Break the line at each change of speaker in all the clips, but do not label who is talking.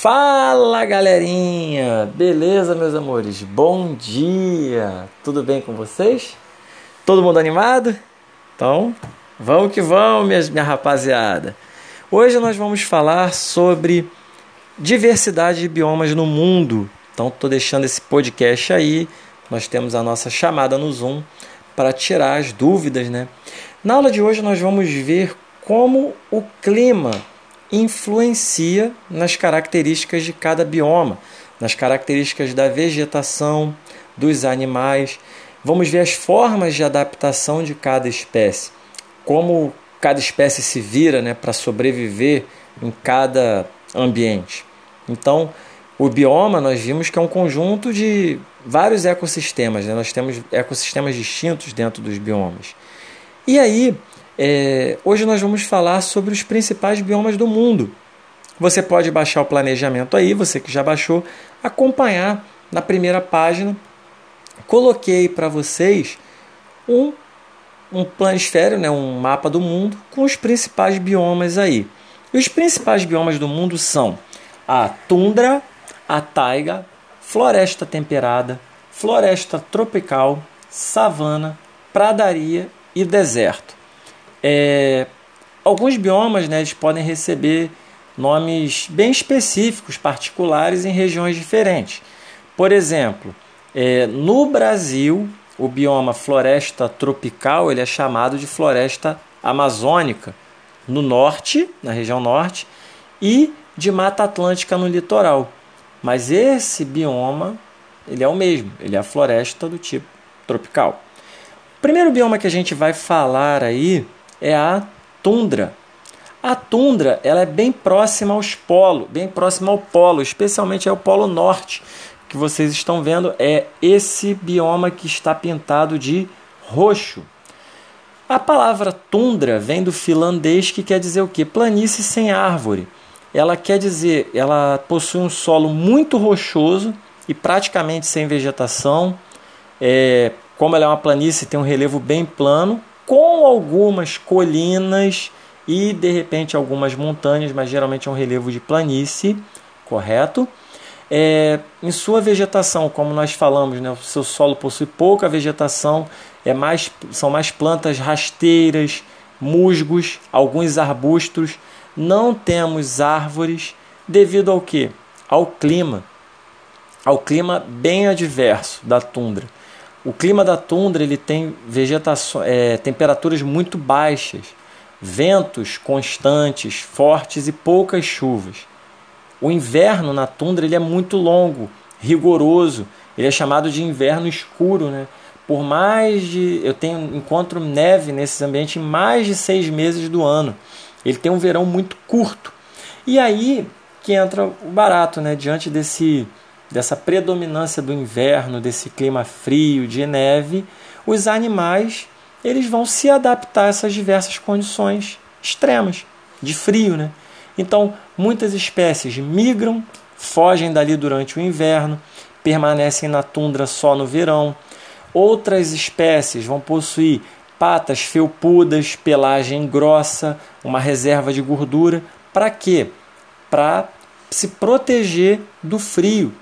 Fala galerinha, beleza meus amores? Bom dia, tudo bem com vocês? Todo mundo animado? Então, vamos que vamos, minha, minha rapaziada. Hoje nós vamos falar sobre diversidade de biomas no mundo. Então, estou deixando esse podcast aí. Nós temos a nossa chamada no Zoom para tirar as dúvidas, né? Na aula de hoje nós vamos ver como o clima influencia nas características de cada bioma, nas características da vegetação, dos animais. Vamos ver as formas de adaptação de cada espécie, como cada espécie se vira né, para sobreviver em cada ambiente. Então, o bioma nós vimos que é um conjunto de vários ecossistemas, né? nós temos ecossistemas distintos dentro dos biomas. E aí, é, hoje nós vamos falar sobre os principais biomas do mundo. Você pode baixar o planejamento aí, você que já baixou, acompanhar na primeira página. Coloquei para vocês um, um planisfério, né, um mapa do mundo com os principais biomas aí. E os principais biomas do mundo são a tundra, a taiga, floresta temperada, floresta tropical, savana, pradaria e deserto. É, alguns biomas né, eles podem receber nomes bem específicos, particulares em regiões diferentes. Por exemplo, é, no Brasil, o bioma floresta tropical ele é chamado de floresta amazônica no norte, na região norte, e de mata atlântica no litoral. Mas esse bioma ele é o mesmo, ele é a floresta do tipo tropical. O primeiro bioma que a gente vai falar aí é a tundra. A tundra ela é bem próxima aos polos, bem próxima ao polo, especialmente ao polo norte, que vocês estão vendo é esse bioma que está pintado de roxo. A palavra tundra vem do finlandês que quer dizer o que? Planície sem árvore. Ela quer dizer, ela possui um solo muito rochoso e praticamente sem vegetação. É, como ela é uma planície, tem um relevo bem plano com algumas colinas e de repente algumas montanhas, mas geralmente é um relevo de planície, correto? É, em sua vegetação, como nós falamos, né, o seu solo possui pouca vegetação, é mais, são mais plantas rasteiras, musgos, alguns arbustos. Não temos árvores devido ao que? Ao clima, ao clima bem adverso da tundra. O clima da tundra ele tem vegetação, é, temperaturas muito baixas, ventos constantes, fortes e poucas chuvas. O inverno na tundra ele é muito longo, rigoroso. Ele é chamado de inverno escuro, né? Por mais de eu tenho encontro neve nesses ambientes em mais de seis meses do ano. Ele tem um verão muito curto. E aí que entra o barato, né? Diante desse dessa predominância do inverno, desse clima frio, de neve, os animais eles vão se adaptar a essas diversas condições extremas de frio, né? Então, muitas espécies migram, fogem dali durante o inverno, permanecem na tundra só no verão. Outras espécies vão possuir patas felpudas, pelagem grossa, uma reserva de gordura. Para quê? Para se proteger do frio,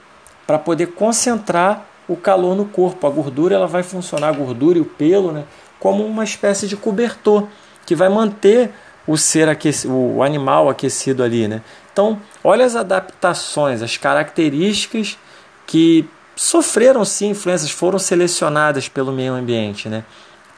para poder concentrar o calor no corpo. A gordura ela vai funcionar, a gordura e o pelo, né, como uma espécie de cobertor que vai manter o ser aquecido, o animal aquecido ali, né? Então, olha as adaptações, as características que sofreram sim influências, foram selecionadas pelo meio ambiente, né?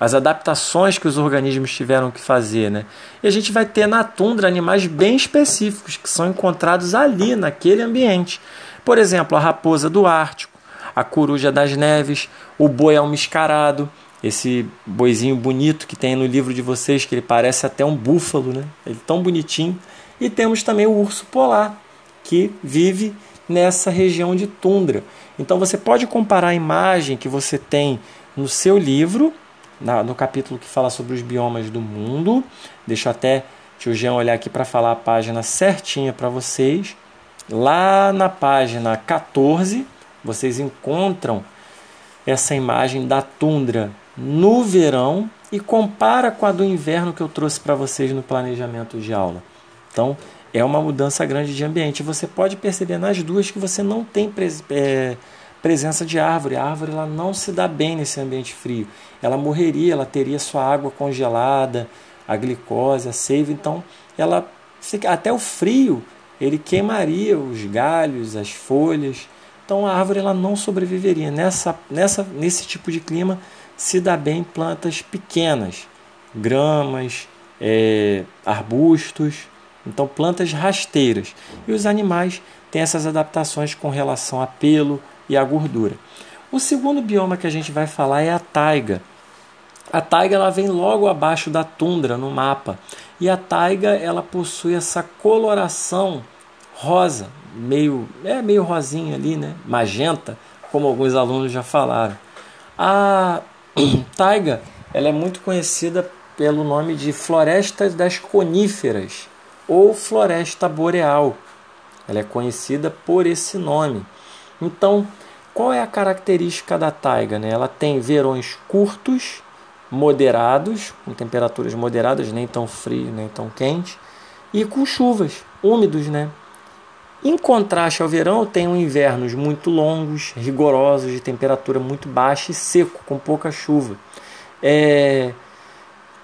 As adaptações que os organismos tiveram que fazer, né? E a gente vai ter na tundra animais bem específicos que são encontrados ali naquele ambiente. Por exemplo, a raposa do Ártico, a coruja das neves, o boi almiscarado, esse boizinho bonito que tem no livro de vocês, que ele parece até um búfalo, né? Ele é tão bonitinho. E temos também o urso polar, que vive nessa região de tundra. Então você pode comparar a imagem que você tem no seu livro, na, no capítulo que fala sobre os biomas do mundo. Deixa até tio Jean olhar aqui para falar a página certinha para vocês. Lá na página 14, vocês encontram essa imagem da tundra no verão e compara com a do inverno que eu trouxe para vocês no planejamento de aula. Então, é uma mudança grande de ambiente. Você pode perceber nas duas que você não tem pres é, presença de árvore. A árvore ela não se dá bem nesse ambiente frio. Ela morreria, ela teria sua água congelada, a glicose, a seiva. Então, ela até o frio ele queimaria os galhos, as folhas. Então, a árvore ela não sobreviveria. Nessa, nessa, nesse tipo de clima se dá bem plantas pequenas, gramas, é, arbustos então, plantas rasteiras. E os animais têm essas adaptações com relação a pelo e a gordura. O segundo bioma que a gente vai falar é a taiga. A taiga ela vem logo abaixo da tundra no mapa. E a taiga ela possui essa coloração rosa, meio é meio rosinha ali, né? Magenta, como alguns alunos já falaram. A taiga ela é muito conhecida pelo nome de floresta das coníferas ou floresta boreal. Ela é conhecida por esse nome. Então, qual é a característica da taiga? Né? Ela tem verões curtos, moderados, com temperaturas moderadas, nem tão frio, nem tão quente, e com chuvas, úmidos, né? Em contraste ao verão, tem invernos muito longos, rigorosos, de temperatura muito baixa e seco, com pouca chuva. É,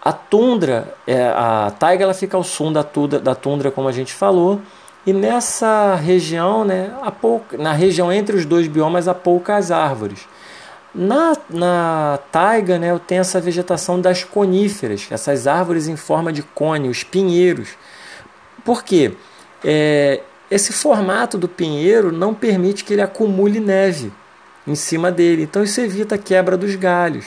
a tundra, é, a taiga ela fica ao sul da tundra, da tundra, como a gente falou, e nessa região, né, pouca, na região entre os dois biomas, há poucas árvores. Na, na taiga, né, eu tenho essa vegetação das coníferas, essas árvores em forma de cone, os pinheiros. Por quê? É, esse formato do pinheiro não permite que ele acumule neve em cima dele, então isso evita a quebra dos galhos.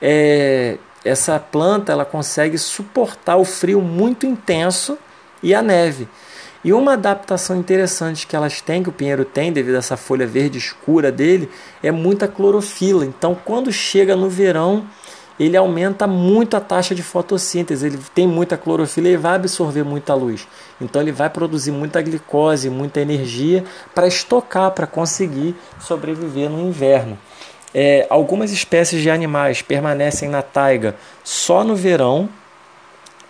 É, essa planta ela consegue suportar o frio muito intenso e a neve. E uma adaptação interessante que elas têm, que o pinheiro tem, devido a essa folha verde escura dele, é muita clorofila. Então, quando chega no verão, ele aumenta muito a taxa de fotossíntese. Ele tem muita clorofila e vai absorver muita luz. Então, ele vai produzir muita glicose, muita energia para estocar, para conseguir sobreviver no inverno. É, algumas espécies de animais permanecem na taiga só no verão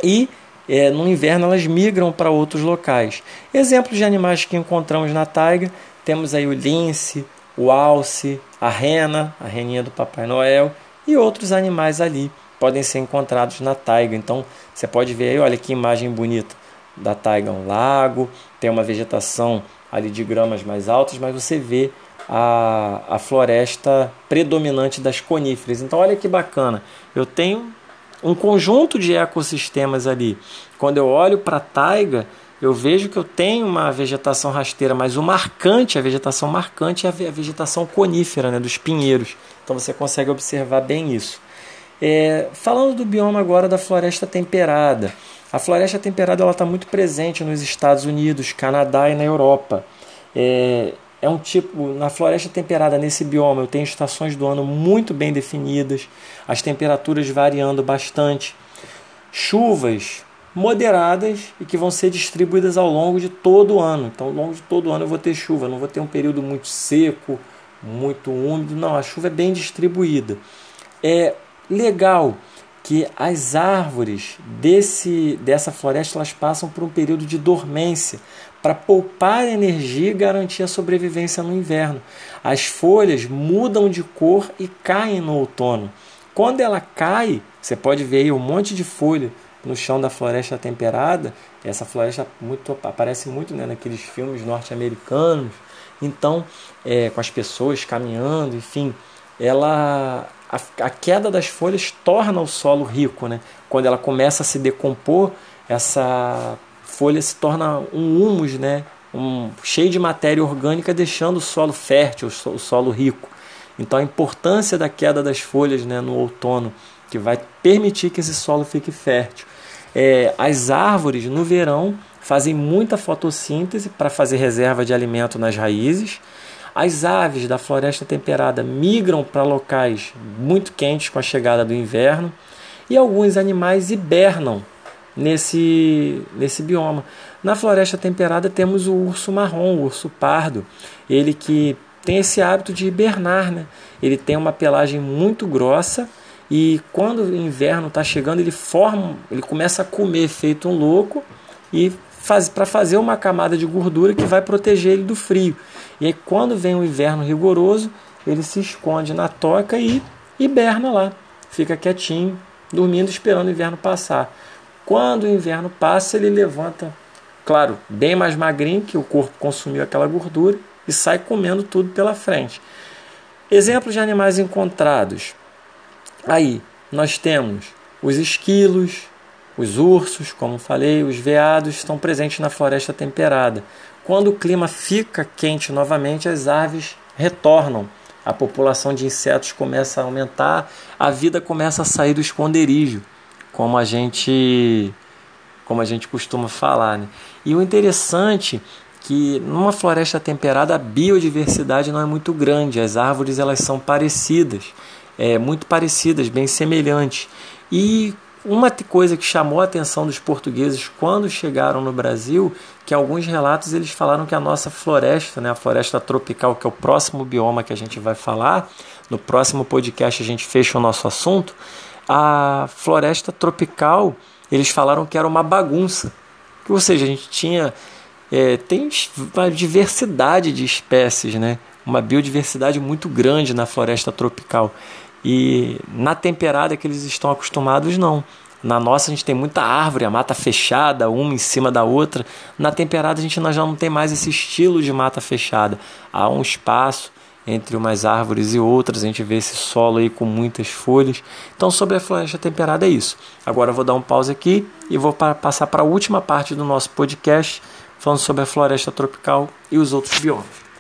e é, no inverno elas migram para outros locais. Exemplos de animais que encontramos na taiga temos aí o lince, o alce, a rena, a reninha do Papai Noel e outros animais ali podem ser encontrados na taiga. Então você pode ver aí, olha que imagem bonita da taiga, um lago, tem uma vegetação ali de gramas mais altas, mas você vê a, a floresta predominante das coníferas. Então, olha que bacana. Eu tenho um conjunto de ecossistemas ali. Quando eu olho para a taiga, eu vejo que eu tenho uma vegetação rasteira, mas o marcante, a vegetação marcante é a vegetação conífera, né, dos pinheiros. Então você consegue observar bem isso. É, falando do bioma agora da floresta temperada. A floresta temperada está muito presente nos Estados Unidos, Canadá e na Europa. É, é um tipo, na floresta temperada, nesse bioma, eu tenho estações do ano muito bem definidas, as temperaturas variando bastante, chuvas moderadas e que vão ser distribuídas ao longo de todo o ano. Então, ao longo de todo o ano eu vou ter chuva, não vou ter um período muito seco, muito úmido, não, a chuva é bem distribuída. É legal que as árvores desse, dessa floresta elas passam por um período de dormência para poupar energia e garantir a sobrevivência no inverno. As folhas mudam de cor e caem no outono. Quando ela cai, você pode ver aí um monte de folha no chão da floresta temperada. Essa floresta muito, aparece muito né, naqueles filmes norte-americanos. Então, é, com as pessoas caminhando, enfim, ela a, a, queda das folhas torna o solo rico, né? Quando ela começa a se decompor, essa folha se torna um humus, né? Um, cheio de matéria orgânica, deixando o solo fértil, o solo rico. Então a importância da queda das folhas né, no outono, que vai permitir que esse solo fique fértil. É, as árvores no verão fazem muita fotossíntese para fazer reserva de alimento nas raízes as aves da floresta temperada migram para locais muito quentes com a chegada do inverno e alguns animais hibernam nesse, nesse bioma. Na floresta temperada temos o urso marrom, o urso pardo, ele que tem esse hábito de hibernar, né? Ele tem uma pelagem muito grossa e quando o inverno está chegando ele forma, ele começa a comer feito um louco e faz, para fazer uma camada de gordura que vai proteger ele do frio. E aí, quando vem o inverno rigoroso, ele se esconde na toca e hiberna lá, fica quietinho, dormindo, esperando o inverno passar. Quando o inverno passa, ele levanta, claro, bem mais magrinho, que o corpo consumiu aquela gordura, e sai comendo tudo pela frente. Exemplos de animais encontrados. Aí nós temos os esquilos, os ursos, como falei, os veados estão presentes na floresta temperada. Quando o clima fica quente novamente, as aves retornam. A população de insetos começa a aumentar, a vida começa a sair do esconderijo, como a gente como a gente costuma falar, né? E o interessante que numa floresta temperada a biodiversidade não é muito grande, as árvores elas são parecidas, é, muito parecidas, bem semelhantes. E uma coisa que chamou a atenção dos portugueses quando chegaram no Brasil, que alguns relatos eles falaram que a nossa floresta, né, a floresta tropical, que é o próximo bioma que a gente vai falar, no próximo podcast a gente fecha o nosso assunto, a floresta tropical, eles falaram que era uma bagunça. Ou seja, a gente tinha é, tem uma diversidade de espécies, né? uma biodiversidade muito grande na floresta tropical. E na temperada que eles estão acostumados, não. Na nossa a gente tem muita árvore, a mata fechada, uma em cima da outra. Na temperada a gente já não tem mais esse estilo de mata fechada. Há um espaço entre umas árvores e outras, a gente vê esse solo aí com muitas folhas. Então, sobre a floresta temperada é isso. Agora eu vou dar um pause aqui e vou passar para a última parte do nosso podcast falando sobre a floresta tropical e os outros biomas.